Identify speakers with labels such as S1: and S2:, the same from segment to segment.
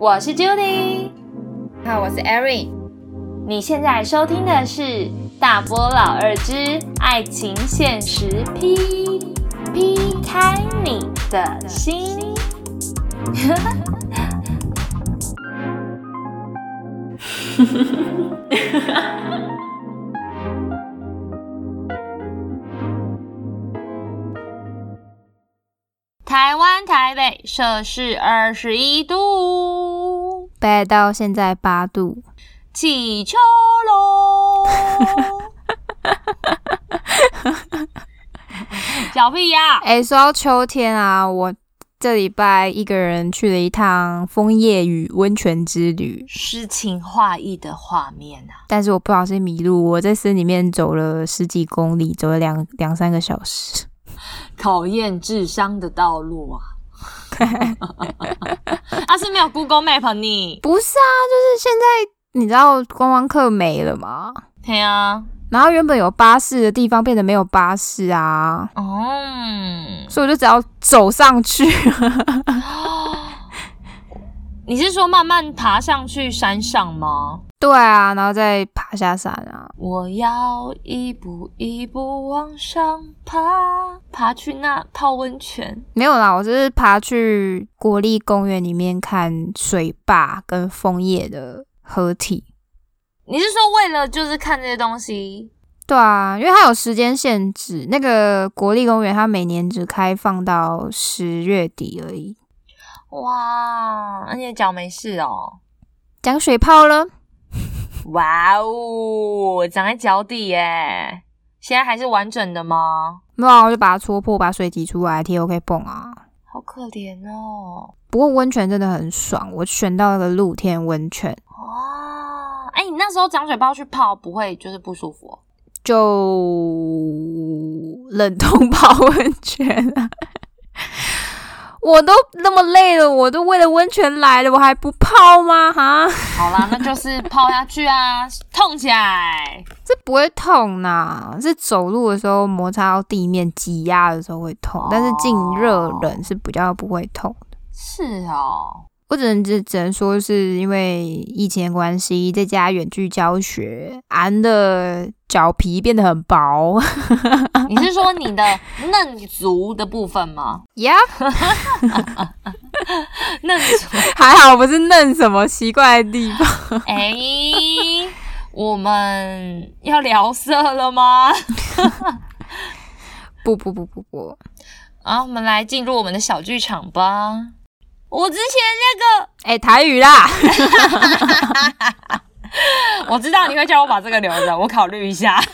S1: 我是 Judy，
S2: 好，我是 Erin。
S1: 你现在收听的是《大波老二之爱情现实》，P P 开你的心。台湾台北摄氏二十一度，
S2: 北海道现在八度，
S1: 起秋喽！小屁呀！
S2: 哎，说到秋天啊，我这礼拜一个人去了一趟枫叶与温泉之旅，
S1: 诗情画意的画面啊！
S2: 但是我不小心迷路，我在森里面走了十几公里，走了两两三个小时。
S1: 考验智商的道路啊！啊，是没有 Google Map 你？
S2: 不是啊，就是现在你知道观光客没了吗？
S1: 对啊，
S2: 然后原本有巴士的地方变得没有巴士啊，
S1: 哦，
S2: 所以我就只要走上去。
S1: 你是说慢慢爬上去山上吗？
S2: 对啊，然后再爬下山啊。
S1: 我要一步一步往上爬，爬去那泡温泉。
S2: 没有啦，我只是爬去国立公园里面看水坝跟枫叶的合体。
S1: 你是说为了就是看这些东西？
S2: 对啊，因为它有时间限制，那个国立公园它每年只开放到十月底而已。
S1: 哇，而且脚没事哦，
S2: 长水泡了。
S1: 哇哦，长在脚底耶，现在还是完整的吗？
S2: 没有，我就把它戳破，把水挤出来，T O K 泵啊。
S1: 好可怜哦。
S2: 不过温泉真的很爽，我选到了个露天温泉。
S1: 哇，哎，你那时候长水泡去泡，不会就是不舒服？
S2: 就冷冻泡温泉啊。我都那么累了，我都为了温泉来了，我还不泡吗？哈，
S1: 好啦，那就是泡下去啊，痛起来。
S2: 这不会痛呐，是走路的时候摩擦到地面挤压的时候会痛，但是进热冷是比较不会痛的。
S1: 是哦。
S2: 我只能只只能说，是因为疫情的关系，在家远距教学，俺的脚皮变得很薄。
S1: 你是说你的 嫩足的部分吗？
S2: 呀，
S1: 嫩足
S2: 还好，不是嫩什么奇怪的地方。
S1: 哎，我们要聊色了吗？
S2: 不不不不不，
S1: 啊，我们来进入我们的小剧场吧。我之前那个
S2: 哎台语啦，
S1: 我知道你会叫我把这个留着，我考虑一下。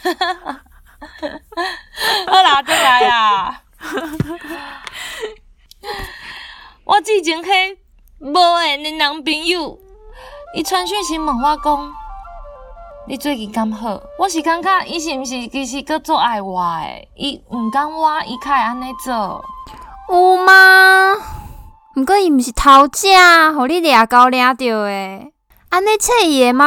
S1: 好啦，再来呀！我之前去无缘的男朋友，伊传讯息问我讲，你最近敢好？我是感觉伊是毋是其实搁做爱我诶？伊毋敢我，伊较会安尼做？
S2: 有吗？毋过伊毋是偷食，互你掠狗掠着诶，安尼测伊诶吗？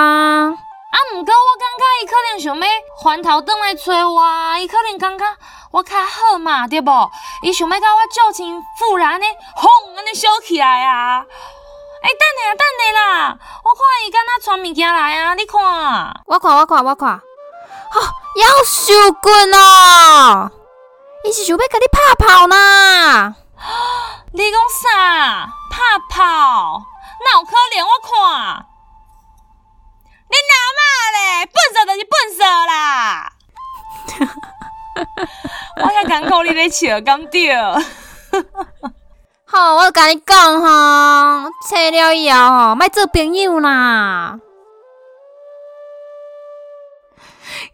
S1: 啊，毋过我感觉伊可能想要翻头转来找我，伊可能感觉我较好嘛，对无？伊想要甲我旧情复燃安尼，轰安尼烧起来啊！哎，等下等下啦，我看伊敢若传物件来啊，你看。
S2: 我看我看我看，吼，夭寿棍哦！伊是想要甲你拍炮呢？
S1: 你讲啥？拍炮？哪有可能？我看，你哪嘛咧？笨死就是笨死啦！我遐艰苦你咧笑，敢对？
S2: 好，我甲你讲吼，切了以后吼，莫做朋友啦。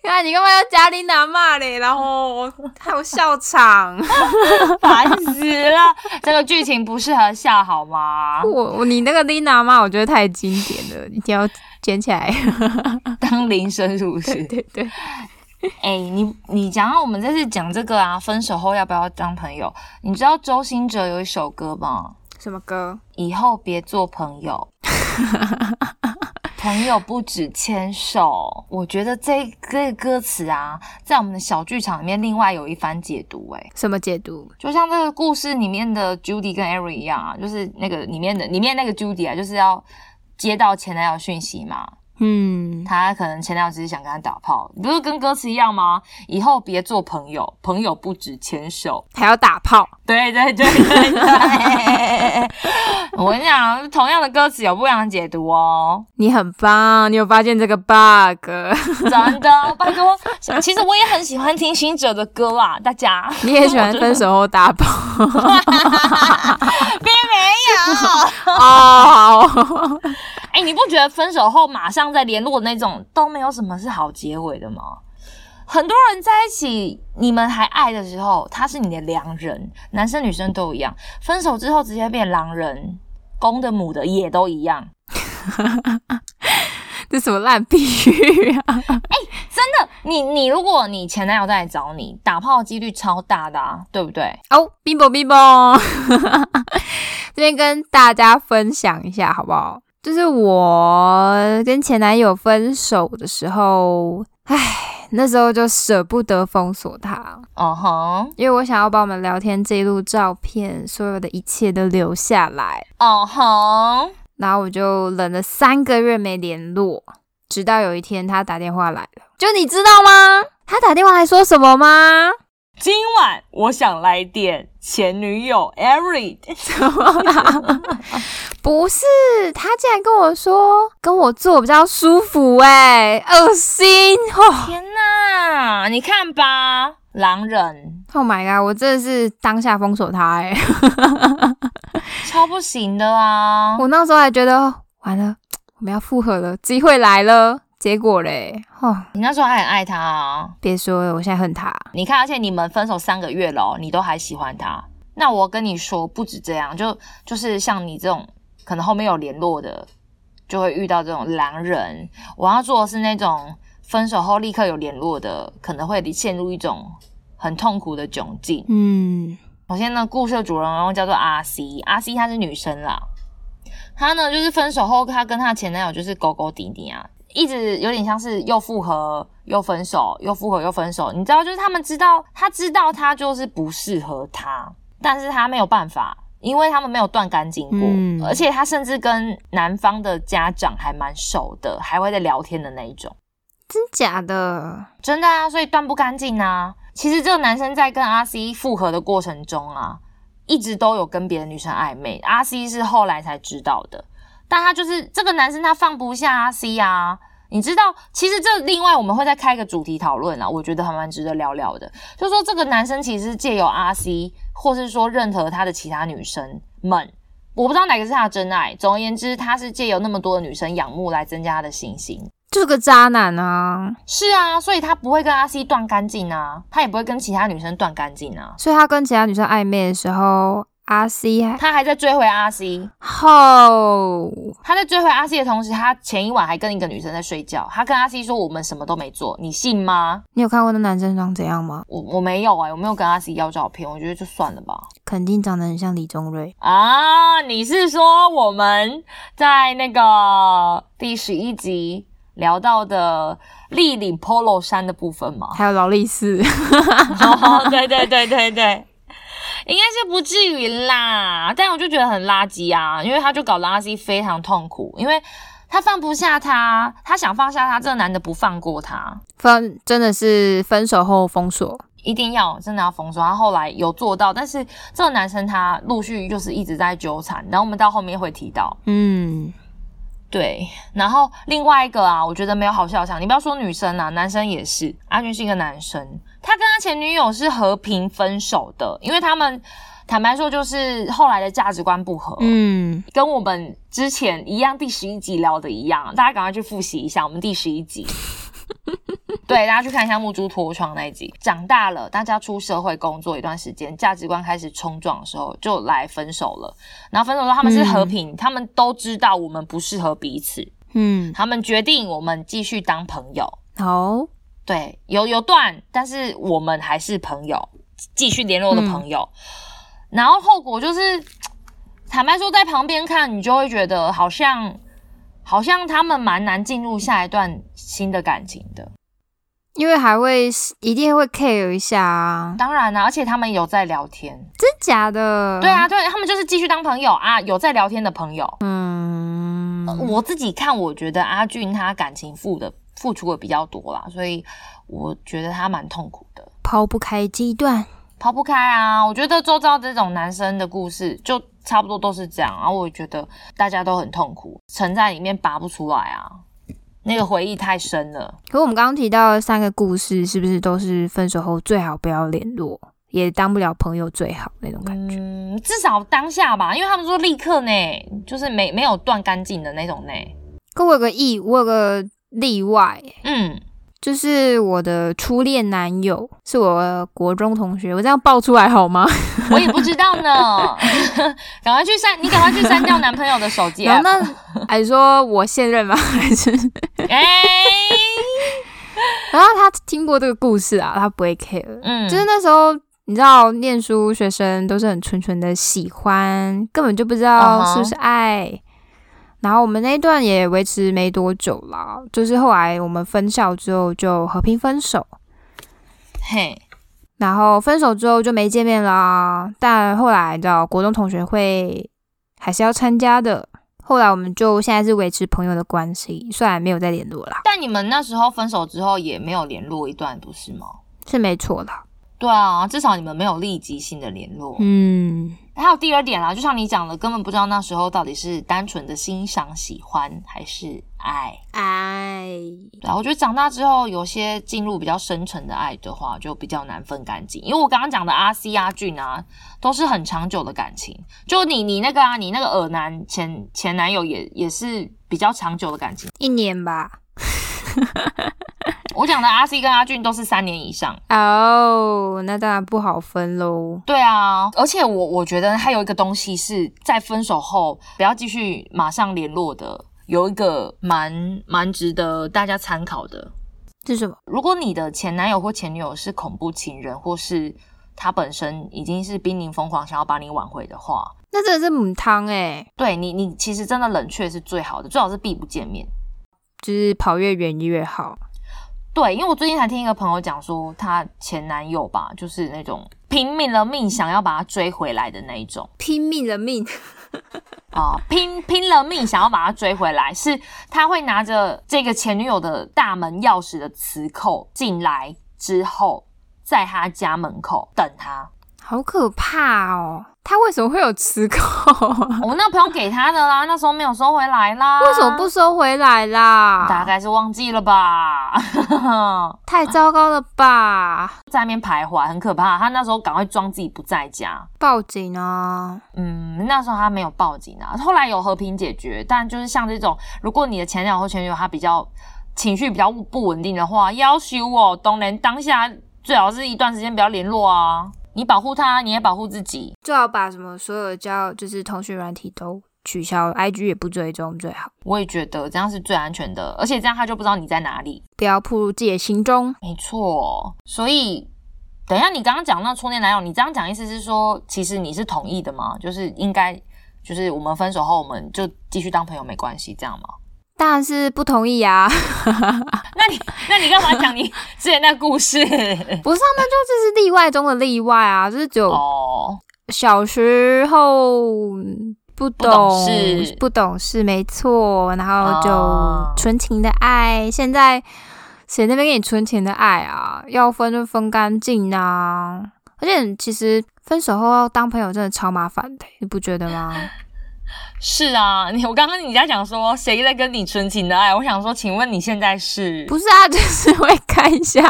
S2: 啊！你干嘛要加你拿骂嘞？然后还有笑场，
S1: 烦死了！这个剧情不适合笑好吗？
S2: 我你那个丽娜骂，我觉得太经典了，一定要捡起来
S1: 当铃声，是不是？
S2: 对对。
S1: 哎，你你讲到我们这次讲这个啊，分手后要不要当朋友？你知道周兴哲有一首歌吗？
S2: 什么歌？
S1: 以后别做朋友。朋友不止牵手，我觉得这这个歌词啊，在我们的小剧场里面，另外有一番解读、欸。
S2: 什么解读？
S1: 就像这个故事里面的 Judy 跟 Eric 一样啊，就是那个里面的里面那个 Judy 啊，就是要接到前男友讯息嘛，
S2: 嗯，
S1: 他可能前男友只是想跟他打炮，不是跟歌词一样吗？以后别做朋友，朋友不止牵手。
S2: 还要打炮。
S1: 对对对对对，我跟你讲，同样的歌词有不一样的解读哦，
S2: 你很棒，你有发现这个 bug？
S1: 真的，拜托。其实我也很喜欢听新哲的歌啦，大家。
S2: 你也喜欢分手后打炮
S1: 有。
S2: 哦？
S1: 哎、你不觉得分手后马上再联络的那种都没有什么是好结尾的吗？很多人在一起，你们还爱的时候，他是你的良人，男生女生都一样。分手之后直接变狼人，公的母的也都一样。
S2: 这什么烂比喻啊？
S1: 真的，你你如果你前男友再来找你打炮的几率超大的啊，对不对？
S2: 哦，冰雹冰雹，这边跟大家分享一下好不好？就是我跟前男友分手的时候，唉，那时候就舍不得封锁他，
S1: 哦哼，
S2: 因为我想要把我们聊天记录、照片，所有的一切都留下来。
S1: 嗯哼，
S2: 然后我就忍了三个月没联络，直到有一天他打电话来了，就你知道吗？他打电话来说什么吗？
S1: 今晚我想来点前女友 Eric。
S2: 不是，他竟然跟我说跟我做比较舒服、欸，哎，恶心哦
S1: 天哪，你看吧，狼人
S2: ！Oh my god，我真的是当下封锁他、欸，哎，
S1: 超不行的啊！
S2: 我那时候还觉得完了，我们要复合了，机会来了，结果嘞，哦，
S1: 你那时候还很爱他啊，
S2: 别说了，我现在恨他，
S1: 你看，而且你们分手三个月了哦，你都还喜欢他。那我跟你说，不止这样，就就是像你这种可能后面有联络的，就会遇到这种狼人。我要做的是那种分手后立刻有联络的，可能会陷入一种很痛苦的窘境。
S2: 嗯，
S1: 首先呢，故事的主人公叫做阿 C，阿 C 她是女生啦，她呢就是分手后，她跟她前男友就是勾勾滴滴啊，一直有点像是又复合又分手，又复合又分手。你知道，就是他们知道，他知道他就是不适合他，但是他没有办法，因为他们没有断干净过，
S2: 嗯
S1: 而且他甚至跟男方的家长还蛮熟的，还会在聊天的那一种。
S2: 真假的？
S1: 真的啊，所以断不干净啊。其实这个男生在跟阿 C 复合的过程中啊，一直都有跟别的女生暧昧。阿 C 是后来才知道的，但他就是这个男生，他放不下阿 C 啊。你知道，其实这另外我们会再开一个主题讨论啊，我觉得还蛮值得聊聊的。就说这个男生其实借由阿 C，或是说任何他的其他女生们，我不知道哪个是他的真爱。总而言之，他是借由那么多的女生仰慕来增加他的信心。
S2: 就是个渣男啊！
S1: 是啊，所以他不会跟阿 C 断干净啊，他也不会跟其他女生断干净啊，
S2: 所以他跟其他女生暧昧的时候，阿 C 还
S1: 他还在追回阿 C。
S2: 后
S1: 他在追回阿 C 的同时，他前一晚还跟一个女生在睡觉。他跟阿 C 说：“我们什么都没做，你信吗
S2: 你有看过那男生长怎样吗？？”
S1: 我我没有啊、我没有跟阿 C 要照片，我觉得就算了吧。
S2: 肯定长得很像李宗瑞。
S1: 啊，你是说我们在那个第十一集聊到的立领 polo 衫的部分吗？
S2: 还有劳力士，
S1: 哦，对对对对对，应该是不至于啦，但我就觉得很垃圾啊，因为他就搞垃圾非常痛苦，因为他放不下他，他想放下他，这个男的不放过他，
S2: 分真的是分手后封锁。
S1: 一定要真的要封锁。他后来有做到，但是这个男生他陆续就是一直在纠缠，然后我们到后面会提到。
S2: 嗯，
S1: 对，然后另外一个啊，我觉得没有好笑场，你不要说女生啊，男生也是。阿军是一个男生，他跟他前女友是和平分手的，因为他们坦白说就是后来的价值观不合，
S2: 嗯，
S1: 跟我们之前一样，第十一集聊的一样，大家赶快去复习一下我们第十一集。对，大家去看一下木珠脱窗那一集。长大了，大家出社会工作一段时间，价值观开始冲撞的时候，就来分手了。然后分手之后，他们是和平，他们都知道我们不适合彼此，
S2: 嗯，
S1: 他们决定我们继续当朋友。
S2: 好，
S1: 对，有有断，但是我们还是朋友，继续联络的朋友。然后后果就是，坦白说，在旁边看，你就会觉得好像好像他们蛮难进入下一段新的感情的。
S2: 因为还会一定会 care 一下啊，
S1: 当然啦、而且他们有在聊天。
S2: 真假的？
S1: 对，啊，对他们就是继续当朋友啊，有在聊天的朋友。
S2: 嗯，
S1: 我自己看，我觉得阿俊他感情付的付出的比较多啦，所以我觉得他蛮痛苦的，
S2: 抛不开这一段。
S1: 抛不开啊。我觉得周遭这种男生的故事就差不多都是这样，然后我觉得大家都很痛苦，沉在里面拔不出来啊，那个回忆太深了。
S2: 可我们刚刚提到的三个故事，是不是都是分手后最好不要联络，也当不了朋友最好那种感觉？
S1: 嗯，至少当下吧，因为他们说立刻呢，就是没没有断干净的那种呢。
S2: 可我有个意，我有个例外，
S1: 嗯，
S2: 就是我的初恋男友是我国中同学，我这样爆出来好吗？
S1: 我也不知道呢，赶快去删，你赶快去删掉男朋友的手机
S2: 然后
S1: app。
S2: 那还是说我现任吗？还是？
S1: 哎、
S2: 然后他听过这个故事啊，他不会 care。
S1: 嗯，
S2: 就是那时候，你知道，念书学生都是很纯纯的喜欢，根本就不知道是不是爱。然后我们那一段也维持没多久啦，就是后来我们分校之后就和平分手，
S1: 嘿，
S2: 然后分手之后就没见面啦。但后来你知道，国中同学会还是要参加的。后来我们就现在是维持朋友的关系，虽然没有再联络啦，
S1: 但你们那时候分手之后也没有联络一段，不是吗？
S2: 是没错啦。
S1: 对啊，至少你们没有立即性的联络。
S2: 嗯，
S1: 还有第二点啦，就像你讲的，根本不知道那时候到底是单纯的欣赏、喜欢还是爱。
S2: 爱
S1: 对啊，我觉得长大之后，有些进入比较深沉的爱的话，就比较难分干净。因为我刚刚讲的阿 C、阿俊啊，都是很长久的感情。就你你那个啊，你那个耳男前前男友也也是比较长久的感情。
S2: 一年吧。
S1: 我讲的阿 C 跟阿俊都是三年以上。
S2: 哦，那当然不好分喽。
S1: 对啊，而且我我觉得还有一个东西是在分手后不要继续马上联络的，有一个蛮蛮值得大家参考的。
S2: 是什么？
S1: 如果你的前男友或前女友是恐怖情人，或是他本身已经是濒临疯狂，想要把你挽回的话，
S2: 那真的是母汤哎，
S1: 对你，你其实真的冷却是最好的，最好是避不见面。
S2: 就是跑越远越好。
S1: 对，因为我最近才听一个朋友讲说，她前男友吧，就是那种拼命了命想要把她追回来的那一种
S2: 拼命了命，
S1: 啊，拼拼了命想要把她追回来，是他会拿着这个前女友的大门钥匙的磁扣进来之后，在他家门口等他。
S2: 好可怕哦！他为什么会有磁扣啊？
S1: 我那朋友给他的啦，那时候没有收回来啦。
S2: 为什么不？收回来啦？
S1: 大概是忘记了吧，
S2: 太糟糕了吧！
S1: 在那边徘徊，很可怕。他那时候赶快装自己不在家。
S2: 报警啊！
S1: 嗯，那时候他没有报警啊，后来有和平解决。但就是像这种，如果你的前男友或前女友他比较情绪比较不稳定的话，要求我当然当下最好是一段时间不要联络啊。你保护他，你也保护自己。
S2: 最好把什么所有的交就是通讯软体都取消，IG 也不追踪最好，
S1: 我也觉得这样是最安全的，而且这样他就不知道你在哪里。
S2: 不要暴露自己的行踪。
S1: 没错，所以等一下你刚刚讲那初恋男友，你这样讲意思是说，其实你是同意的吗？就是应该，就是我们分手后我们就继续当朋友没关系，这样吗？
S2: 当然是不同意啊！
S1: 那你那你干嘛讲你 之前那故事？
S2: 不是啊，那就这是例外中的例外啊，就是只有
S1: 哦，
S2: 小时候不懂
S1: 懂事
S2: 不懂事，没错，然后就
S1: 哦
S2: 纯情的爱。现在谁那边给你纯情的爱啊？要分就分干净啊！而且其实分手后要当朋友真的超麻烦的，你不觉得吗？
S1: 是啊，你我刚刚你在讲说谁在跟你纯情的爱，我想说，请问你现在是
S2: 不是啊，就是会看一下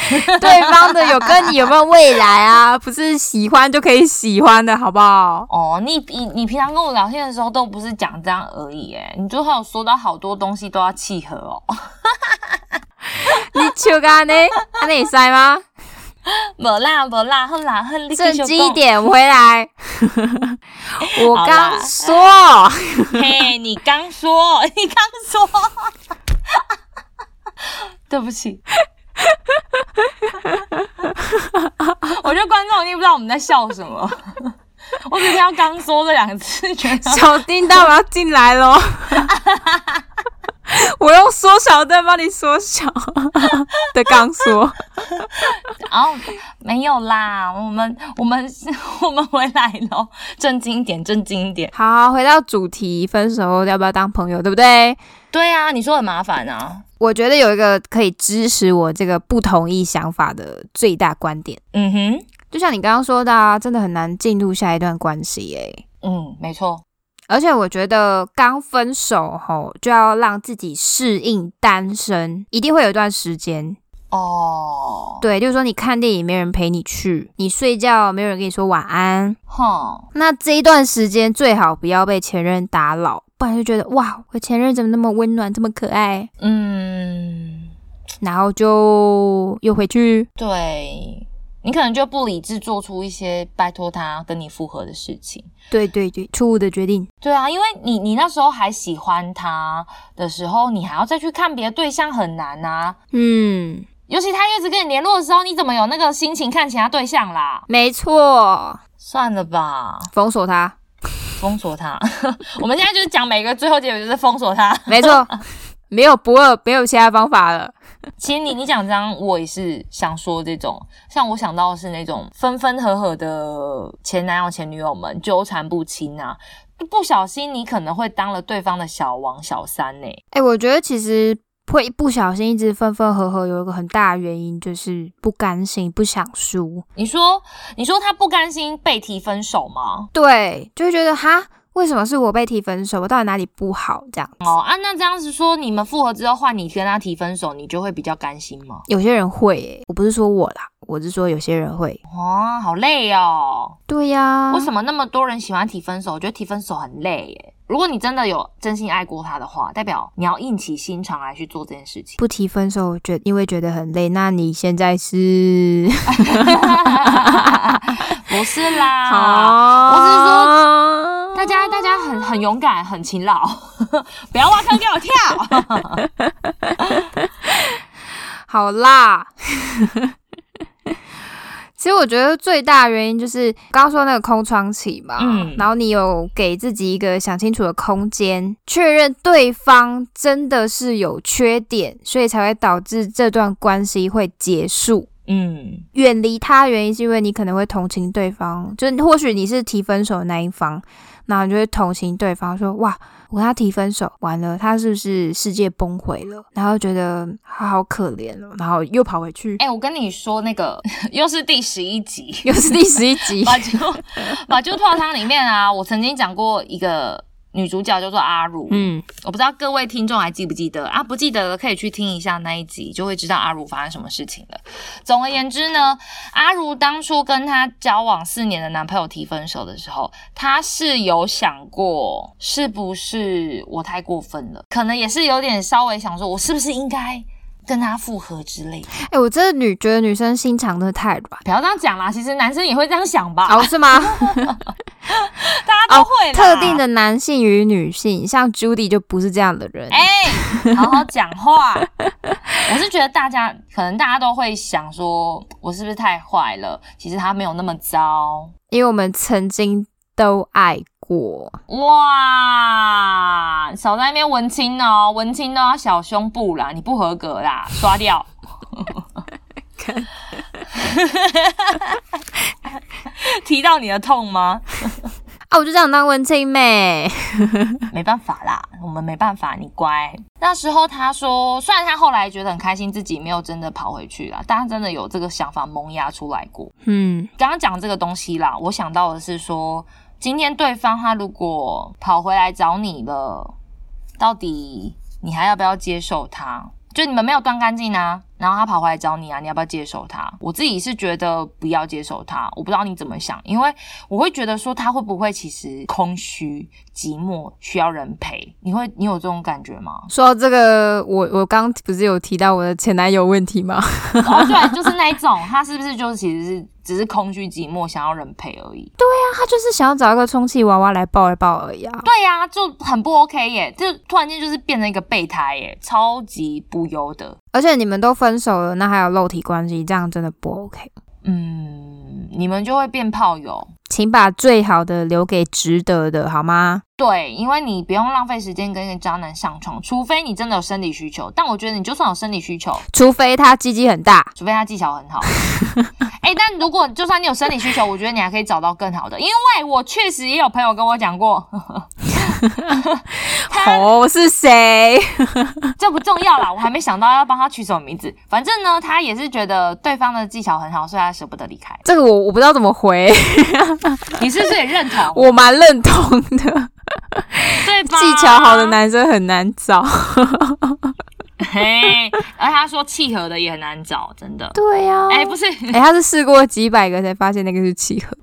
S2: 对方的有跟你有没有未来啊，不是喜欢就可以喜欢的好不好？
S1: 哦，你你你平常跟我聊天的时候都不是讲这样而已，哎，你最后有说到好多东西都要契合哦。
S2: 你笑干呢？安内塞吗？
S1: 没啦没啦，好啦，好，你继
S2: 正经一点，回来。我刚说，
S1: 嘿，你刚说，你刚说，对不起。我觉得观众一定不知道我们在笑什么，我只听到“刚说”这两个字，觉得
S2: 小叮当我要进来喽。缩小灯帮你缩小 的刚说，
S1: 然 后没有啦，我们我们我们回来了，正经一点，正经一点。
S2: 好，回到主题，分手后要不要当朋友，对不对？
S1: 对啊，你说很麻烦啊。
S2: 我觉得有一个可以支持我这个不同意想法的最大观点，
S1: 嗯哼，
S2: 就像你刚刚说的、啊，真的很难进入下一段关系诶。
S1: 嗯，没错。
S2: 而且我觉得刚分手后就要让自己适应单身，一定会有一段时间。
S1: 哦，
S2: 对，就是说你看电影没人陪你去，你睡觉没有人跟你说晚安，
S1: 哼，
S2: 那这一段时间最好不要被前任打扰，不然就觉得哇，我前任怎么那么温暖，这么可爱，
S1: 嗯，
S2: 然后就又回去。
S1: 对你可能就不理智做出一些拜托他跟你复合的事情。
S2: 对对对，错误的决定。
S1: 对啊，因为你你那时候还喜欢他的时候，你还要再去看别的对象很难呐、
S2: 嗯，
S1: 尤其他一直跟你联络的时候，你怎么有那个心情看其他对象啦？
S2: 没错，
S1: 算了吧，
S2: 封锁他，
S1: 封锁他。我们现在就是讲每个最后结尾就是封锁他。
S2: 没错，没有不二，没有其他方法了。
S1: 其实你你讲这样，我也是想说这种，像我想到的是那种分分合合的前男友前女友们纠缠不清啊，不小心你可能会当了对方的小王小三呢、
S2: 哎、我觉得其实会不小心一直分分合合，有一个很大的原因就是不甘心，不想输。
S1: 你说你说他不甘心被提分手吗？
S2: 对，就会觉得哈，为什么是我被提分手？我到底哪里不好？这样，
S1: 哦啊，那这样子说，你们复合之后换你跟他提分手，你就会比较甘心吗？
S2: 有些人会、欸，我不是说我啦，我是说有些人会。
S1: 哦，好累哦！
S2: 对呀、
S1: 为什么那么多人喜欢提分手？我觉得提分手很累耶。如果你真的有真心爱过他的话，代表你要硬起心肠来去做这件事情。
S2: 不提分手，觉因为觉得很累。那你现在是？
S1: 不是啦，
S2: 好，
S1: 我是说大家大家很很勇敢，很勤劳，不要挖坑给我跳。
S2: 好啦。其实我觉得最大原因就是刚刚说那个空窗期嘛，
S1: 嗯
S2: 然后你有给自己一个想清楚的空间，确认对方真的是有缺点，所以才会导致这段关系会结束。
S1: 嗯
S2: 远离他的原因是因为你可能会同情对方，就是或许你是提分手的那一方，那你就会同情对方说哇，我跟他提分手，完了他是不是世界崩毁了？然后觉得他好可怜哦，然后又跑回去，
S1: 哎、我跟你说，那个 又是第十一集，
S2: 又是第十一集，
S1: 马就马就泡汤里面啊，我曾经讲过一个女主角叫做阿如，
S2: 嗯，
S1: 我不知道各位听众还记不记得啊？不记得的可以去听一下那一集，就会知道阿如发生什么事情了。总而言之呢，阿如当初跟她交往四年的男朋友提分手的时候，她是有想过是不是我太过分了，可能也是有点稍微想说，我是不是应该跟他复合之类的。
S2: 哎、我真的女觉得女生心肠真的太软。
S1: 不要这样讲啦，其实男生也会这样想吧，
S2: 哦，是吗？
S1: 大家都会啦、
S2: 特定的男性与女性，像 Judy 就不是这样的人。
S1: 哎、好好讲话。我是觉得大家可能大家都会想说，我是不是太坏了？其实他没有那么糟。
S2: 因为我们曾经都爱过。
S1: 哇，少在那边文青哦，文青都要小胸部啦，你不合格啦，刷掉。提到你的痛吗？
S2: 啊，我就这样当文青妹。
S1: 没办法啦，我们没办法，你乖。那时候他说，虽然他后来觉得很开心，自己没有真的跑回去啦，但他真的有这个想法萌芽出来过。
S2: 嗯，
S1: 刚刚讲这个东西啦，我想到的是说，今天对方他如果跑回来找你了，到底你还要不要接受他？就你们没有断干净呢，然后他跑回来找你啊，你要不要接受他？我自己是觉得不要接受他，我不知道你怎么想，因为我会觉得说他会不会其实空虚、寂寞，需要人陪？你会你有这种感觉吗？
S2: 说到这个，我我刚不是有提到我的前男友问题吗？
S1: 哦，对，就是那一种，他是不是就是其实是只是空虚寂寞，想要人陪而已？
S2: 对啊他就是想要找一个充气娃娃来抱一抱而已啊。
S1: 对呀、就很不 OK 耶，就突然间就是变成一个备胎耶，超级不优的。
S2: 而且你们都分手了，那还有肉体关系，这样真的不 OK。
S1: 嗯，你们就会变炮友，
S2: 请把最好的留给值得的，好吗？
S1: 对，因为你不用浪费时间跟一个渣男上床，除非你真的有生理需求。但我觉得你就算有生理需求，
S2: 除非他鸡鸡很大，
S1: 除非他技巧很好。哎、但如果就算你有生理需求，我觉得你还可以找到更好的，因为我确实也有朋友跟我讲过，他
S2: 哦，是谁？
S1: 这不重要啦，我还没想到要帮他取什么名字。反正呢，他也是觉得对方的技巧很好，所以他舍不得离开。
S2: 这个我我不知道怎么回，
S1: 你是不是也认同？
S2: 我蛮认同的。
S1: 对吧？
S2: 技巧好的男生很难找。
S1: 嘿，而他说契合的也很难找，真的。
S2: 对呀、
S1: 哎、不是，
S2: 哎、他是试过几百个才发现那个是契合，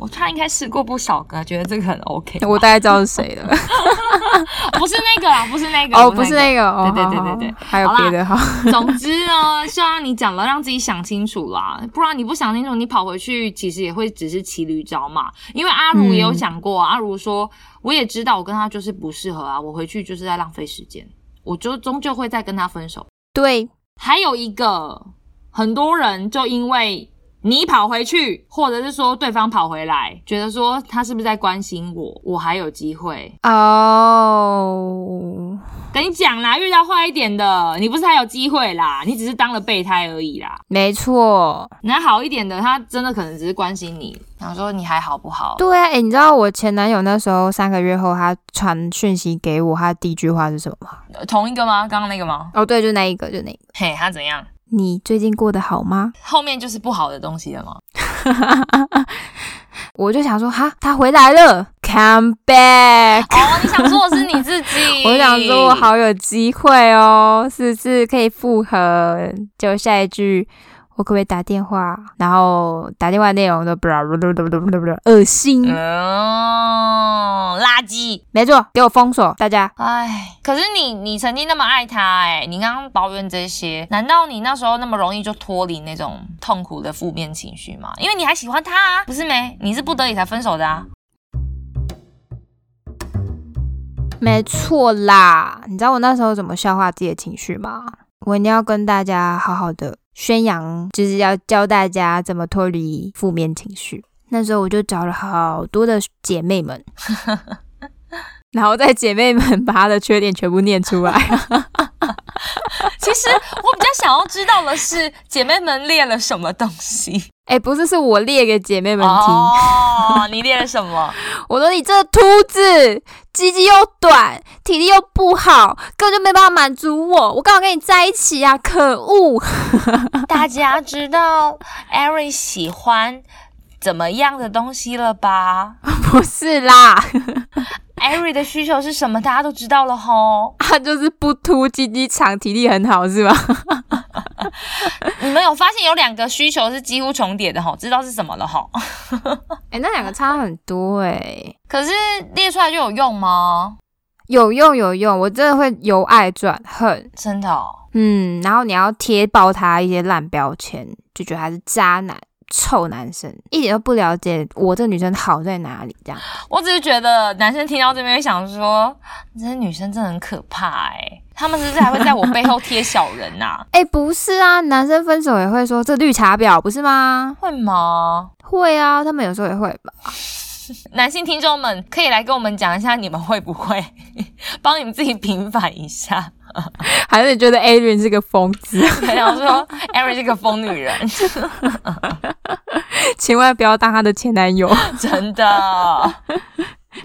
S1: 我他应该试过不少个，觉得这个很 OK。
S2: 我大概知道是谁了。
S1: 不是那个啦，不是那个，
S2: 哦，不是那个，哦，
S1: 对对对对对
S2: 还有别的哈。
S1: 总之呢，希望你讲了，让自己想清楚啦，不然你不想清楚，你跑回去其实也会只是骑驴找马。因为阿如也有讲过、啊，阿如说我也知道我跟他就是不适合啊，我回去就是在浪费时间，我就终究会再跟他分手。
S2: 对，
S1: 还有一个，很多人就因为你跑回去，或者是说对方跑回来，觉得说他是不是在关心我，我还有机会。
S2: 哦，
S1: 跟你讲啦，遇到坏一点的，你不是还有机会啦，你只是当了备胎而已啦。
S2: 没错，
S1: 那好一点的，他真的可能只是关心你，然后说你还好不好？
S2: 对啊，哎、你知道我前男友那时候三个月后，他传讯息给我，他第一句话是什么吗？
S1: 呃同一个吗？刚刚那个吗？
S2: 哦，对，就那一个，就那个。
S1: 嘿，他怎样？
S2: 你最近过得好吗？
S1: 后面就是不好的东西了吗？
S2: 我就想说，哈，他回来了，come back。
S1: 哦，你想说的是你自己？
S2: 我想说，我好有机会哦，是不是可以复合？就下一句，我可不可以打电话？然后打电话内容都不不不不不不不恶心，
S1: 嗯，垃圾。
S2: 没错，给我封锁，大家。
S1: 唉，可是你你曾经那么爱他、哎，你刚刚抱怨这些，难道你那时候那么容易就脱离那种痛苦的负面情绪吗？因为你还喜欢他啊，不是没？你是不得已才分手的啊。
S2: 没错啦，你知道我那时候怎么消化自己的情绪吗？我一定要跟大家好好的宣扬，就是要教大家怎么脱离负面情绪。那时候我就找了好多的姐妹们，然后在姐妹们把她的缺点全部念出来。
S1: 其实我比较想要知道的是，姐妹们列了什么东西？
S2: 哎、不是，是我列给姐妹们听。
S1: 哦，你列了什么？
S2: 我说你这秃子，鸡鸡又短，体力又不好，根本就没办法满足我。我刚好跟你在一起啊！可恶！
S1: 大家知道 Eric 喜欢怎么样的东西了吧
S2: 不是啦？
S1: Eric 的需求是什么？大家都知道了吼。
S2: 他就是不秃，鸡鸡长，体力很好，是吧？
S1: 你们有发现有两个需求是几乎重叠的吼，知道是什么了吼？
S2: 哎、那两个差很多哎、
S1: 可是列出来就有用吗？
S2: 有用有用，我真的会由爱转恨。
S1: 真的、哦？
S2: 嗯，然后你要贴爆他一些烂标签，就觉得他是渣男、臭男生，一点都不了解我这个女生好在哪里，这样。
S1: 我只是觉得男生听到这边会想说，这些女生真的很可怕哎、他们是不是还会在我背后贴小人呐、
S2: 哎、不是啊，男生分手也会说这绿茶婊，不是吗？
S1: 会吗？
S2: 会啊，他们有时候也会吧。
S1: 男性听众们可以来跟我们讲一下，你们会不会帮你们自己平反一下？
S2: 还是你觉得 Adrian 是个疯子？
S1: 然后说 Eric 是个疯女人，
S2: 千万不要当她的前男友。
S1: 真的。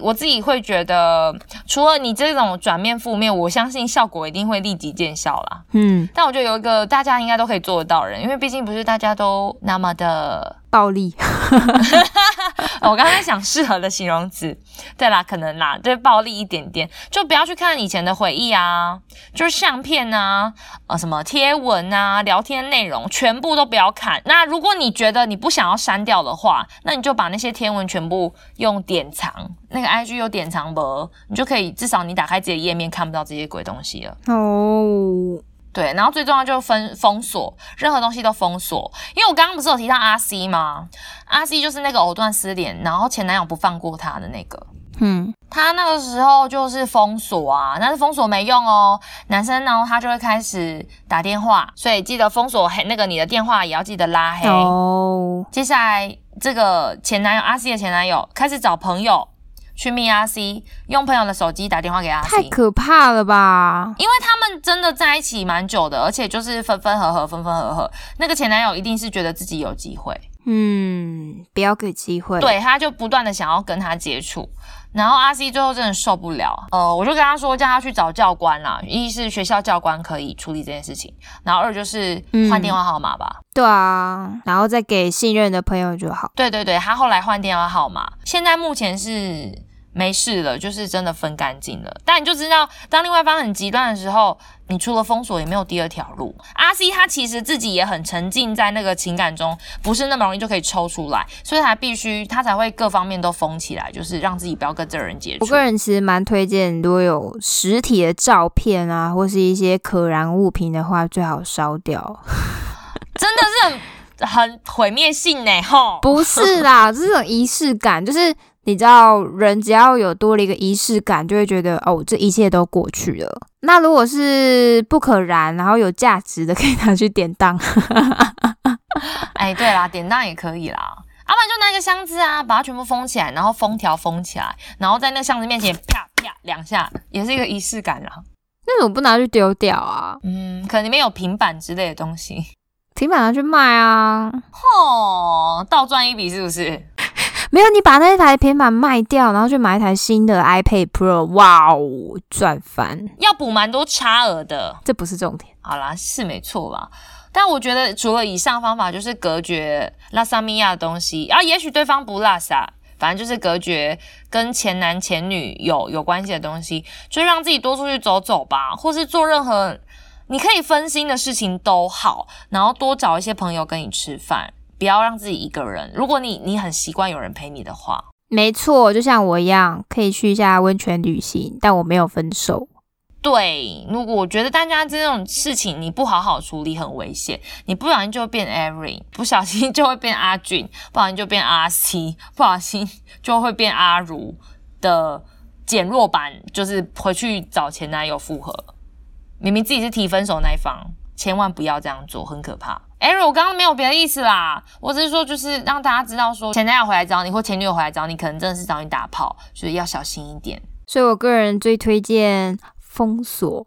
S1: 我自己会觉得，除了你这种转面负面，我相信效果一定会立即见效啦。
S2: 嗯，
S1: 但我觉得有一个大家应该都可以做得到的人，因为毕竟不是大家都那么的
S2: 暴力。
S1: 哦我刚才想适合的形容词，对啦，可能啦，对，暴力一点点，就不要去看以前的回忆啊，就是相片啊，呃，什么贴文啊，聊天内容，全部都不要看。那如果你觉得你不想要删掉的话，那你就把那些天文全部用典藏，那个 IG 有典藏不，你就可以至少你打开自己的页面看不到这些鬼东西了。
S2: 哦，
S1: 对，然后最重要就是封封锁，任何东西都封锁。因为我刚刚不是有提到阿 C 吗？阿 C 就是那个藕断丝连，然后前男友不放过他的那个。
S2: 嗯，
S1: 他那个时候就是封锁啊，但是封锁没用哦。男生呢，他就会开始打电话，所以记得封锁黑那个你的电话也要记得拉黑。
S2: 哦，
S1: 接下来这个前男友阿 C 的前男友开始找朋友去密阿 C，用朋友的手机打电话给阿 C，
S2: 太可怕了吧？
S1: 因为他们真的在一起蛮久的，而且就是分分合合，分分合合。那个前男友一定是觉得自己有机会，
S2: 嗯，不要给机会。，
S1: 对，他就不断的想要跟他接触。然后阿 C 最后真的受不了，呃，我就跟他说，叫他去找教官啦。一是学校教官可以处理这件事情，然后二就是换电话号码吧。
S2: 对啊，然后再给信任的朋友就好。
S1: 对对对，他后来换电话号码，现在目前是没事了，就是真的分干净了。但你就知道，当另外一方很极端的时候，你除了封锁也没有第二条路。阿 C 他其实自己也很沉浸在那个情感中，不是那么容易就可以抽出来，所以他必须他才会各方面都封起来，就是让自己不要跟这人接触。
S2: 我个人其实蛮推荐，如果有实体的照片啊，或是一些可燃物品的话，最好烧掉。
S1: 真的是很很毁灭性呢，吼。
S2: 不是啦，这种仪式感，就是你知道，人只要有多了一个仪式感，就会觉得哦，这一切都过去了。那如果是不可燃，然后有价值的，可以拿去典当。
S1: 哎，对啦，典当也可以啦。要、不然就拿一个箱子啊，把它全部封起来，然后封条封起来，然后在那个箱子面前啪啪两下，也是一个仪式感啦。
S2: 那怎么不拿去丢掉啊？
S1: 嗯，可能里面有平板之类的东西，
S2: 平板拿去卖啊？
S1: 吼，倒赚一笔是不是？
S2: 没有，你把那台平板卖掉，然后去买一台新的 iPad Pro，哇哦，赚翻！
S1: 要补蛮多差额的。
S2: 这不是重点。
S1: 好啦，是没错啦。但我觉得除了以上方法，就是隔绝拉萨米亚的东西，啊，也许对方不拉萨，反正就是隔绝跟前男前女有有关系的东西，就让自己多出去走走吧，或是做任何你可以分心的事情都好，然后多找一些朋友跟你吃饭，不要让自己一个人。如果你你很习惯有人陪你的话，
S2: 没错，就像我一样，可以去一下温泉旅行，但我没有分手。
S1: 对，如果我觉得大家这种事情你不好好处理很危险，你不小心就会变 Erin，不小心就会变阿俊，不小心就变阿 C，不小心就会变阿如的减弱版，就是回去找前男友复合。明明自己是提分手那一方，千万不要这样做，很可怕。Erin，我刚刚没有别的意思啦，我只是说就是让大家知道说前男友回来找你或前女友回来找你，可能真的是找你打炮，所以要小心一点。
S2: 所以我个人最推荐封锁。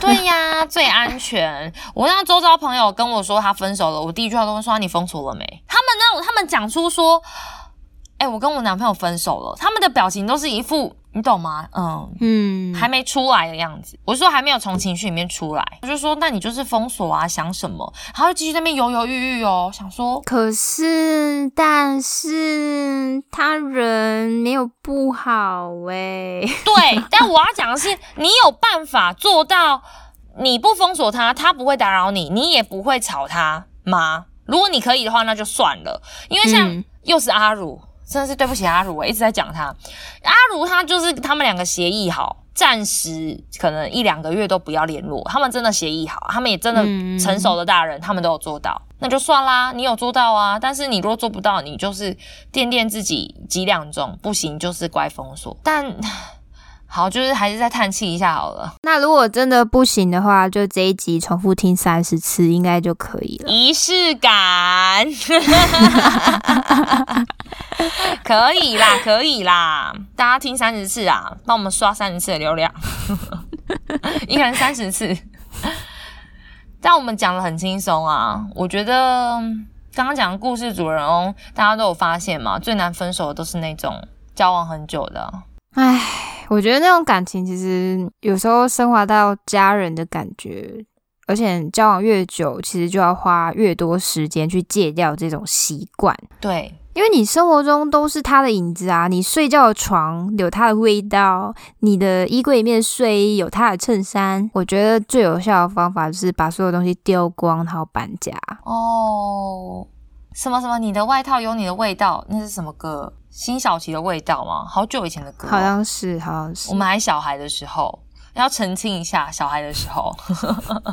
S1: 对呀，最安全。我让周遭朋友跟我说他分手了，我第一句话都会说你封锁了没？他们那种他们讲出说，哎、我跟我男朋友分手了，他们的表情都是一副你懂吗？嗯。
S2: 嗯，
S1: 还没出来的样子，我是说还没有从情绪里面出来，我就说那你就是封锁啊，想什么？然后就继续在那边犹犹豫豫哦，想说
S2: 可是，但是他人没有不好欸诶、
S1: 对，但我要讲的是，你有办法做到，你不封锁他，他不会打扰你，你也不会吵他吗？如果你可以的话，那就算了，因为像、
S2: 嗯
S1: 又是阿如，真的是对不起阿如，我一直在讲他。阿如他就是他们两个协议好，暂时可能一两个月都不要联络，他们真的协议好，他们也真的成熟的大人，他们都有做到，那就算啦，你有做到啊。但是你如果做不到，你就是垫垫自己几两重，不行就是怪封锁。但好，就是还是再叹气一下好了。
S2: 那如果真的不行的话，就这一集重复听三十次，应该就可以了。
S1: 仪式感，可以啦，可以啦，大家听三十次啊，帮我们刷三十次的流量，一个人三十次。但我们讲的很轻松啊，我觉得刚刚讲的故事主人翁，大家都有发现嘛，最难分手的都是那种交往很久的。
S2: 唉，我觉得那种感情其实有时候升华到家人的感觉，而且交往越久，其实就要花越多时间去戒掉这种习惯。
S1: 对，
S2: 因为你生活中都是他的影子啊，你睡觉的床有他的味道，你的衣柜里面的睡衣有他的衬衫。我觉得最有效的方法就是把所有东西丢光，然后搬家。
S1: 哦，什么什么，你的外套有你的味道，那是什么歌？辛晓琪的味道吗？好久以前的歌哦、
S2: 好像是，好像是
S1: 我。们还小孩的时候，要澄清一下，小孩的时候。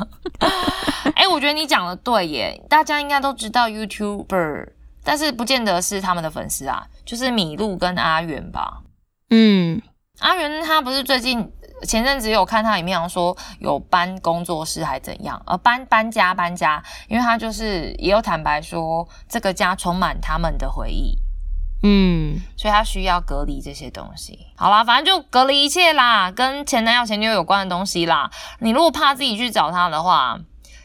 S1: 哎、我觉得你讲的对耶，大家应该都知道 YouTuber，但是不见得是他们的粉丝啊，就是米露跟阿元吧。
S2: 嗯，
S1: 阿元他不是最近前阵子有看他里面说有搬工作室还怎样，呃搬搬家搬家，因为他就是也有坦白说这个家充满他们的回忆，
S2: 嗯，
S1: 所以他需要隔离这些东西。好啦，反正就隔离一切啦，跟前男友前女友有关的东西啦。你如果怕自己去找他的话，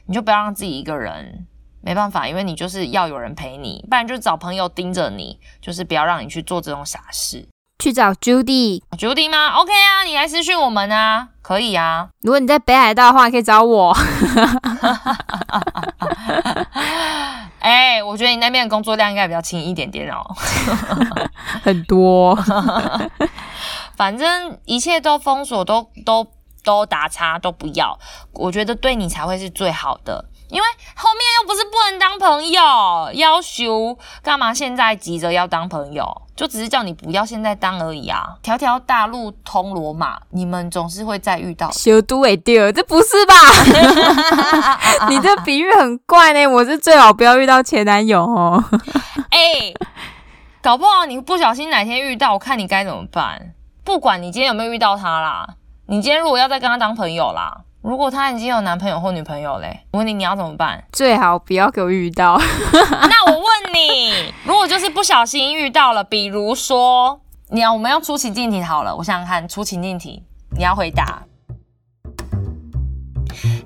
S1: 你就不要让自己一个人。没办法，因为你就是要有人陪你，不然就找朋友盯着你，就是不要让你去做这种傻事。
S2: 去找 Judy。
S1: Judy 吗？OK 啊，你来私讯我们啊，可以啊。
S2: 如果你在北海道的话，可以找我。
S1: 哎、我觉得你那边的工作量应该比较轻一点点哦。
S2: 很多。
S1: 反正一切都封锁，都都都打叉，都不要。我觉得对你才会是最好的，因为后面又不是不能当朋友，要求干嘛？现在急着要当朋友，就只是叫你不要现在当而已啊！条条大路通罗马，你们总是会再遇到。
S2: 修都尾丢，这不是吧？你这比喻很怪呢。我是最好不要遇到前男友哦。
S1: 哎、搞不好你不小心哪天遇到，我看你该怎么办。不管你今天有没有遇到他啦，你今天如果要再跟他当朋友啦，如果他已经有男朋友或女朋友嘞，我问你你要怎么办？
S2: 最好不要给我遇到。
S1: 那我问你，如果就是不小心遇到了，比如说你要我们要出情境题好了，我想想看，出情境题你要回答。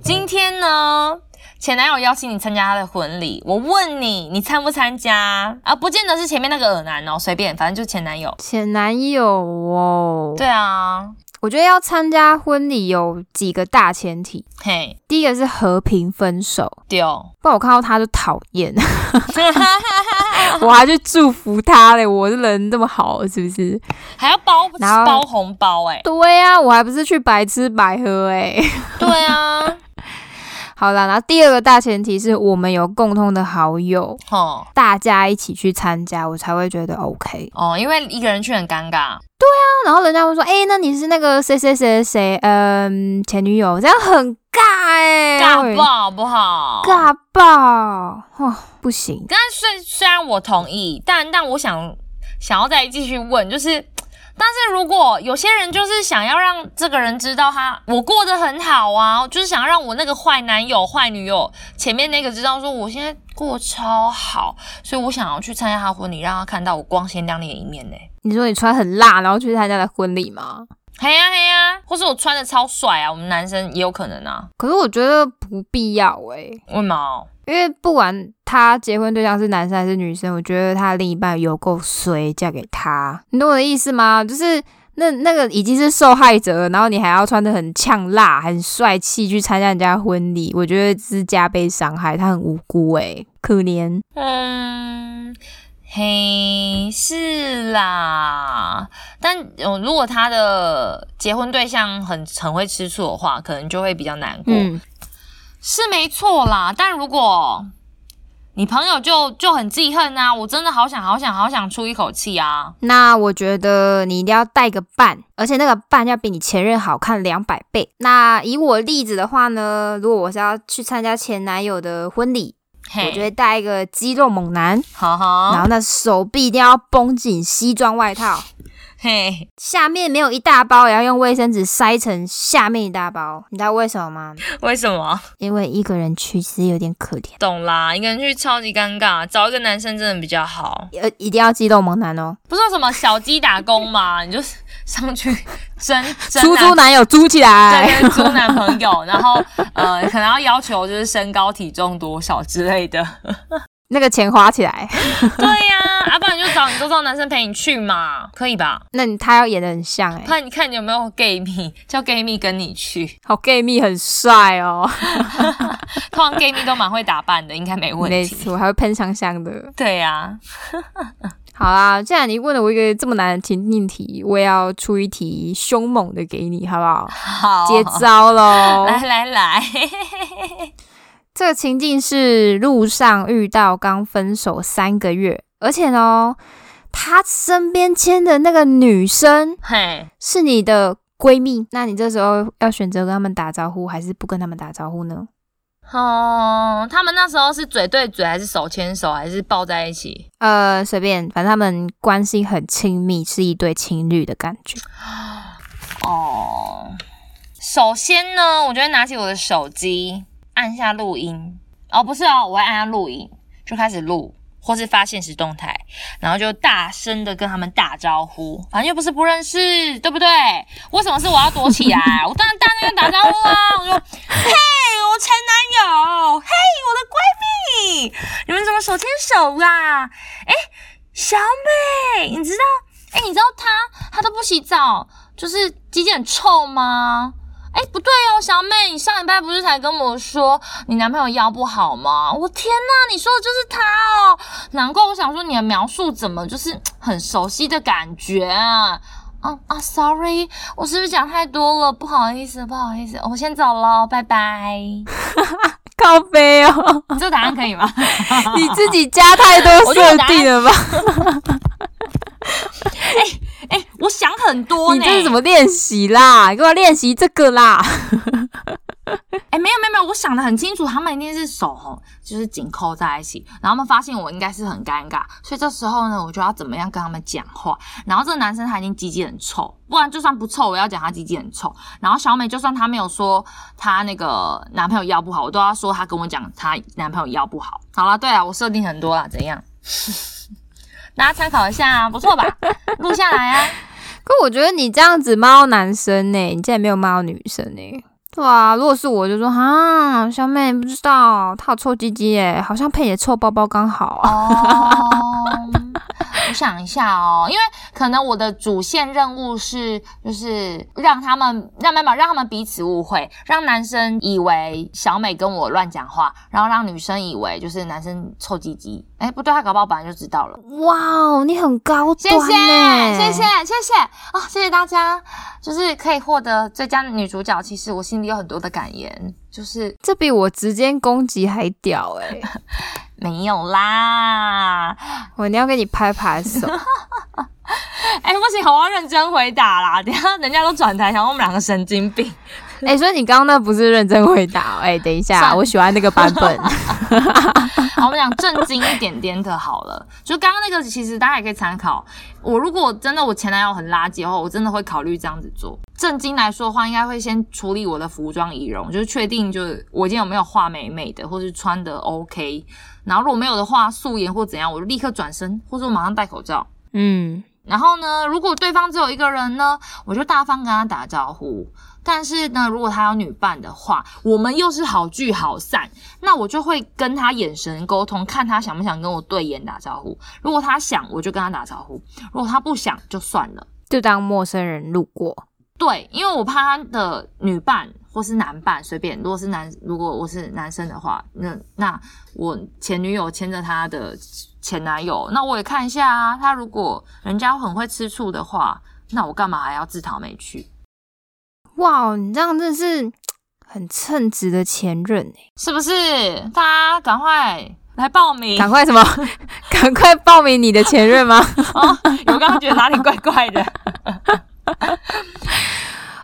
S1: 今天呢，前男友邀请你参加他的婚礼，我问你，你参不参加？啊，不见得是前面那个耳男哦，随便，反正就前男友。
S2: 前男友哦，
S1: 对啊，
S2: 我觉得要参加婚礼有几个大前提。
S1: 嘿，
S2: 第一个是和平分手，
S1: 丢，
S2: 不然我看到他就讨厌，我还去祝福他嘞。我这人这么好，是不是？
S1: 还要包包红包哎、
S2: 对呀、我还不是去白吃白喝哎、
S1: 对啊，
S2: 好啦，然后第二个大前提是我们有共同的好友，
S1: 哦
S2: 大家一起去参加，我才会觉得 OK。
S1: 哦，因为一个人去很尴尬，对啊
S2: 然后人家会说，哎、那你是那个谁谁谁谁，嗯，前女友，这样很尬哎、
S1: 尬爆好不好？
S2: 尬爆，哦，不行。
S1: 但虽虽然我同意，但但我想想要再继续问，就是，但是如果有些人就是想要让这个人知道他我过得很好啊，就是想要让我那个坏男友、坏女友前面那个知道说我现在过得超好，所以我想要去参加他婚礼，让他看到我光鲜亮丽的一面呢。
S2: 你说你穿很辣，然后去参加的婚礼吗？
S1: 嘿呀嘿呀，或是我穿的超帅啊，我们男生也有可能啊。
S2: 可是我觉得不必要诶、
S1: 为毛？
S2: 因为不管他结婚对象是男生还是女生，我觉得他另一半有够衰，嫁给他，你懂我的意思吗？就是那那个已经是受害者了，然后你还要穿的很呛辣、很帅气去参加人家婚礼，我觉得是加倍伤害，他很无辜诶、可怜。
S1: 嗯，嘿，是啦，但呃，如果他的结婚对象很很会吃醋的话，可能就会比较难过。
S2: 嗯，
S1: 是没错啦，但如果你朋友就就很记恨啊，我真的好想好想好想出一口气啊。
S2: 那我觉得你一定要带个伴，而且那个伴要比你前任好看两百倍。那以我例子的话呢，如果我是要去参加前男友的婚礼，我就
S1: 嘿，
S2: 会带一个肌肉猛男，
S1: 好
S2: 然
S1: 好，
S2: 后那手臂一定要绷紧西装外套，
S1: 嘿，
S2: 下面没有一大包，也要用卫生纸塞成下面一大包。你知道为什么吗？
S1: 为什么？
S2: 因为一个人去其实有点可怜，
S1: 懂啦，一个人去超级尴尬，找一个男生真的比较好。
S2: 呃，一定要肌肉猛男哦。
S1: 不是有什么小鸡打工嘛，你就上去 争争
S2: 猪
S1: 男
S2: 猪男友租起来，
S1: 对对，租男朋友，然后呃，可能要要求就是身高体重多少之类的。
S2: 那个钱花起来，
S1: 对呀、啊，不然你就找你周遭男生陪你去嘛，可以吧？
S2: 那你他要演的很像哎、
S1: 看你看你有没有 gay 蜜，叫 gay 蜜跟你去。
S2: 好 gay 蜜很帅哦，
S1: 通常 gay 蜜都蛮会打扮的，应该没问题。
S2: 没错，还会喷香香的。
S1: 对呀、
S2: 好啦，既然你问了我一个这么难的情境题，我也要出一题凶猛的给你，好不好？
S1: 好，
S2: 接招喽！
S1: 来来来，
S2: 这个情境是路上遇到刚分手三个月，而且呢，他身边牵的那个女生
S1: 嘿，
S2: 是你的闺蜜，那你这时候要选择跟他们打招呼，还是不跟他们打招呼呢？
S1: 哦，他们那时候是嘴对嘴，还是手牵手，还是抱在一起？
S2: 呃，随便，反正他们关系很亲密，是一对情侣的感觉。
S1: 哦，首先呢，我就会拿起我的手机，按下录音。哦，不是哦，我会按下录音，就开始录，或是发现实动态，然后就大声的跟他们打招呼。反正又不是不认识，对不对？为什么是我要躲起来？我当然大声跟打招呼啊！我说：“嘿，我前男友，嘿，我的闺蜜，你们怎么手牵手啦？哎，小美，你知道？哎，你知道他他都不洗澡，就是鸡鸡很臭吗？”哎，不对哦，小美，你上礼拜不是才跟我说你男朋友腰不好吗？我天哪，你说的就是他哦！难怪我想说你的描述怎么就是很熟悉的感觉啊！啊啊，sorry，我是不是讲太多了？不好意思，不好意思，我先走了，拜拜。
S2: 靠背哦，你
S1: 这答案可以吗？
S2: 你自己加太多设定了吧？
S1: 哎。哎，我想很多
S2: 呢。你这是怎么练习啦？给我练习这个啦！
S1: 哎，没有没有没有，我想的很清楚，他们一定是手吼，就是紧扣在一起，然后他们发现我应该是很尴尬，所以这时候呢，我就要怎么样跟他们讲话？然后这个男生他已经鸡鸡很臭，不然就算不臭，我要讲他鸡鸡很臭。然后小美就算她没有说她那个男朋友腰不好，我都要说她跟我讲她男朋友腰不好。好了，对啊，我设定很多啦，怎样？大家参考一下，不错吧？录下来啊！
S2: 可我觉得你这样子猫男生呢，你竟然没有猫女生呢？哇，如果是我就说哈，小妹不知道，她有臭鸡鸡耶，好像配点臭包包刚好啊。
S1: 我想一下哦，因为可能我的主线任务是，就是让他们让妈妈让他们彼此误会，让男生以为小美跟我乱讲话，然后让女生以为就是男生臭鸡鸡。哎，不对，他搞不好本来就知道了。
S2: 哇哦，你很高
S1: 端，谢谢谢谢谢谢啊，谢谢大家，就是可以获得最佳女主角。其实我心里有很多的感言，就是
S2: 这比我直接攻击还屌哎。
S1: 没有啦，
S2: 我一定要给你拍拍手。
S1: 哎，不行，我要认真回答啦，等下人家都转台，想我们两个神经病。
S2: 哎，所以你刚刚那不是认真回答？哎，等一下，我喜欢那个版本。
S1: 好，我们讲正经一点点的好了。就刚刚那个，其实大家也可以参考。我如果真的我前男友很垃圾的话，我真的会考虑这样子做。正经来说的话，应该会先处理我的服装仪容，就是确定就是我今天有没有画美美的，或是穿的 OK。然后如果没有的话，素颜或怎样，我就立刻转身，或者我马上戴口罩。嗯。然后呢，如果对方只有一个人呢，我就大方跟他打招呼。但是呢，如果他有女伴的话，我们又是好聚好散，那我就会跟他眼神沟通，看他想不想跟我对眼打招呼。如果他想，我就跟他打招呼；如果他不想，就算了，
S2: 就当陌生人路过。
S1: 对，因为我怕他的女伴或是男伴随便。如果是男，如果我是男生的话，那那我前女友牵着他的前男友，那我也看一下啊。他如果人家很会吃醋的话，那我干嘛还要自讨没趣？
S2: 哇，你这样真的是很称职的前任哎，
S1: 是不是？大家赶快来报名，
S2: 赶快什么？赶快报名你的前任吗？
S1: 哦，我刚刚觉得哪里怪怪的。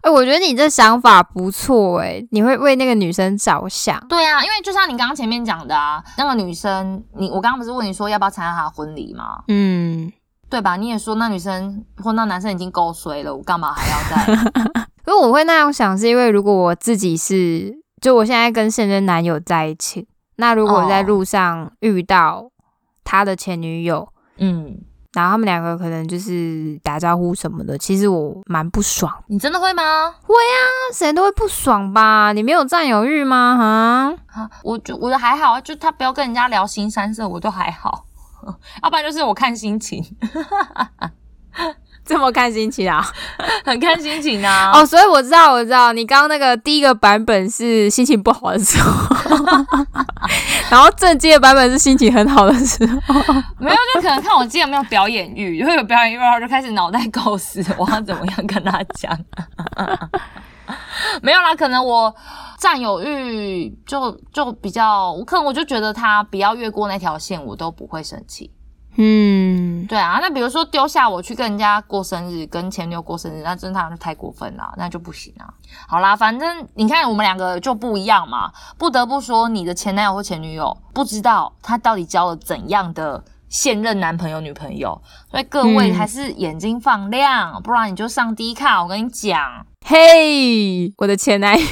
S2: 哎，我觉得你这想法不错哎，你会为那个女生着想。
S1: 对啊，因为就像你刚刚前面讲的啊，那个女生，你我刚刚不是问你说要不要参加她的婚礼吗？嗯，对吧？你也说那女生或那男生已经够衰了，我干嘛还要再？
S2: 因为我会那样想，是因为如果我自己是，就我现在跟现任男友在一起，那如果在路上遇到他的前女友，嗯，然后他们两个可能就是打招呼什么的，其实我蛮不爽。
S1: 你真的会吗？
S2: 会啊，谁都会不爽吧？你没有占有欲吗？
S1: 哈，我就我的还好，就他不要跟人家聊新三色，我都还好，要不然就是我看心情。
S2: 这么看心情啊，
S1: 很看心情啊！
S2: 哦，所以我知道，我知道你刚刚那个第一个版本是心情不好的时候，然后正经的版本是心情很好的时候。
S1: 没有，就可能看我今天有没有表演欲，如果有表演欲，的话就开始脑袋构思我要怎么样跟他讲。没有啦，可能我占有欲就就比较，我可能我就觉得他不要越过那条线，我都不会生气。嗯，
S2: 嗯，
S1: 对啊，那比如说丢下我去跟人家过生日，跟前女友过生日，那真的就太过分了，那就不行啊。好啦，反正你看我们两个就不一样嘛，不得不说你的前男友或前女友不知道他到底交了怎样的现任男朋友女朋友，所以各位
S2: 嗯
S1: 还是眼睛放亮，不然你就上低卡。我跟你讲，
S2: 嘿，我的前男友，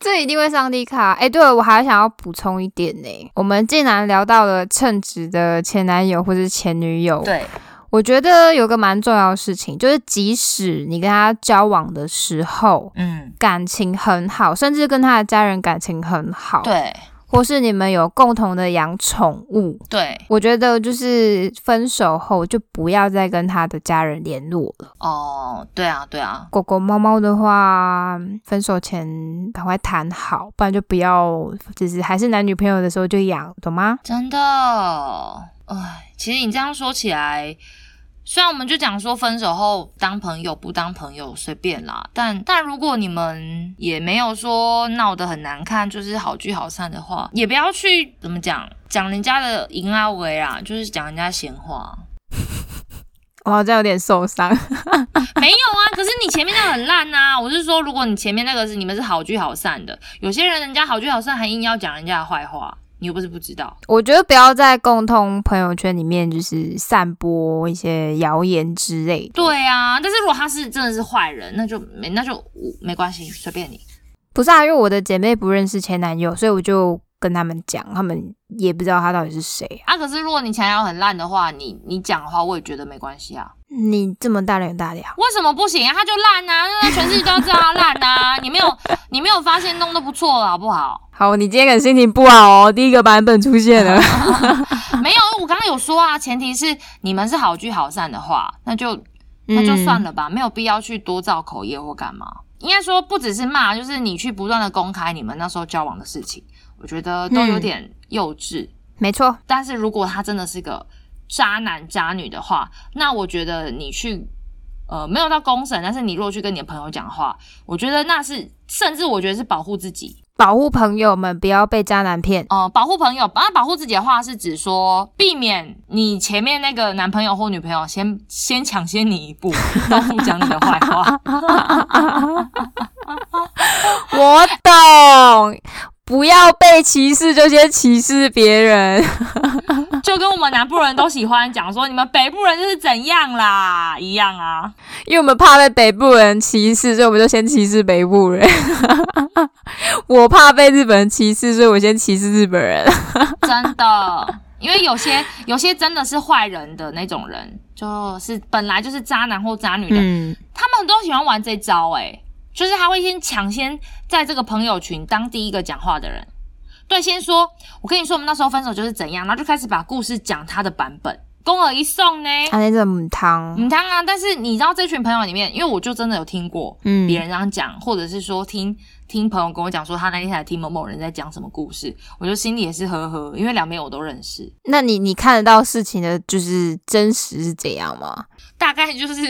S2: 这一定会上帝卡。哎、对了，我还想要补充一点呢，我们竟然聊到了称职的前男友或是前女友，
S1: 对，
S2: 我觉得有个蛮重要的事情，就是即使你跟他交往的时候
S1: 嗯，
S2: 感情很好，甚至跟他的家人感情很好，，
S1: 对
S2: 或是你们有共同的养宠物，
S1: 对，
S2: 我觉得就是分手后就不要再跟他的家人联络了。
S1: 哦，对啊，对啊，
S2: 狗狗、猫猫的话，分手前赶快谈好，不然就不要，就是还是男女朋友的时候就养，懂吗？
S1: 真的，哎，其实你这样说起来，虽然我们就讲说分手后当朋友不当朋友随便啦，但但如果你们也没有说闹得很难看，就是好聚好散的话，也不要去怎么讲讲人家的淫啊为啦，就是讲人家闲话。
S2: 我好像有点受伤。
S1: 没有啊，可是你前面那个很烂呐、我是说，如果你前面那个是你们是好聚好散的，有些人人家好聚好散还硬要讲人家的坏话，你又不是不知道。
S2: 我觉得不要在共同朋友圈里面就是散播一些谣言之类的。
S1: 对啊，但是如果他是真的是坏人，那就没那就没关系，随便你。
S2: 不是啊，因为我的姐妹不认识前男友，所以我就跟他们讲，他们也不知道他到底是谁啊。
S1: 啊，可是如果你前男友很烂的话，你你讲的话，我也觉得没关系啊。
S2: 你这么大人有大量，
S1: 为什么不行啊？他就烂啊，那全世界都要知道他烂啊！你没有你没有发现弄得不错了，好不好？
S2: 好，你今天可能心情不好哦，第一个版本出现了。
S1: 没有，我刚刚有说啊，前提是你们是好聚好散的话，那就那就算
S2: 了。
S1: 了吧，没有必要去多造口业或干嘛。应该说不只是骂，就是你去不断的公开你们那时候交往的事情，我觉得都有点幼稚。
S2: 没错，
S1: 但是如果他真的是个渣男渣女的话，那我觉得你去呃没有到公审，但是你如果去跟你的朋友讲话，我觉得那是甚至我觉得是保护自己。
S2: 保护朋友们不要被渣男骗。
S1: 呃，保护朋友，那保护自己的话是指说，避免你前面那个男朋友或女朋友先先抢先你一步，到处讲你的坏话。
S2: 我懂，不要被歧视就先歧视别人。
S1: 就跟我们南部人都喜欢讲说，你们北部人就是怎样啦一样啊。
S2: 因为我们怕被北部人歧视，所以我们就先歧视北部人。我怕被日本人歧视，所以我先歧视日本人。
S1: 真的，因为有些有些真的是坏人的那种人，就是本来就是渣男或渣女的，
S2: 嗯，
S1: 他们都喜欢玩这招、欸，就是他会先抢先在这个朋友群当第一个讲话的人。对，先说，我跟你说，我们那时候分手就是怎样，然后就开始把故事讲他的版本，公尔一送呢，
S2: 他那个母汤，
S1: 母汤啊，但是你知道这群朋友里面，因为我就真的有听过
S2: 嗯。
S1: 别人这样讲，或者是说听听朋友跟我讲说他那天才听某某人在讲什么故事，我就心里也是呵呵，因为两边我都认识，
S2: 那你你看得到事情的就是真实是怎样吗？
S1: 大概就是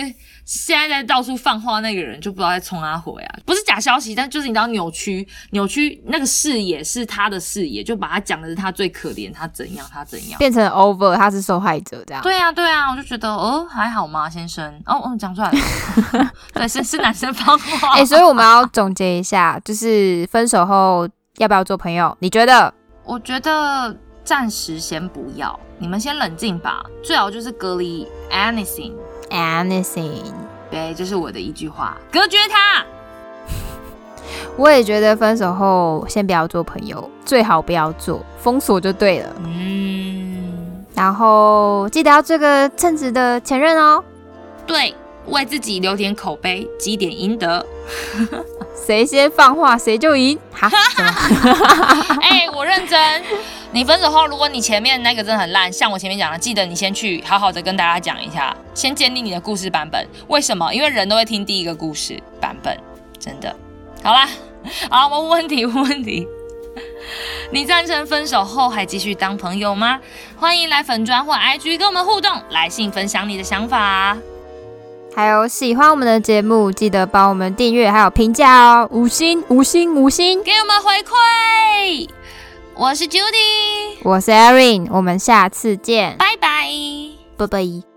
S1: 现在在到处放话那个人就不知道在冲他回啊，不是假消息，但就是你知道扭曲扭曲那个视野是他的视野，就把他讲的是他最可怜，他怎样他怎样。
S2: 变成 over，他是受害者这样。
S1: 对啊，对啊，我就觉得，哦，还好吗，先生？哦，嗯，讲出来了，对，是是男生放话。
S2: 哎、所以我们要总结一下，就是分手后要不要做朋友？你觉得？
S1: 我觉得暂时先不要，你们先冷静吧，最好就是隔离 anything。
S2: anything？
S1: 对，这是我的一句话，隔绝他。
S2: 我也觉得分手后先不要做朋友，最好不要做，封锁就对了。
S1: 嗯，
S2: 然后记得要做个称职的前任哦。
S1: 对，为自己留点口碑，积点阴德。
S2: 谁先放话谁就赢。哈，什 么
S1: 哎、我认真。你分手后，如果你前面那个真的很烂，像我前面讲的，记得你先去好好的跟大家讲一下，先建立你的故事版本。为什么？因为人都会听第一个故事版本，真的。好啦，好，我问问题，问问题。你赞成分手后还继续当朋友吗？欢迎来粉砖或 IG 跟我们互动，来信分享你的想法。
S2: 还有喜欢我们的节目，记得帮我们订阅还有评价哦，五星五星五星。
S1: 给我们回馈。我是 judy
S2: 我是 erin 我们下次见。
S1: 拜拜。
S2: 拜拜。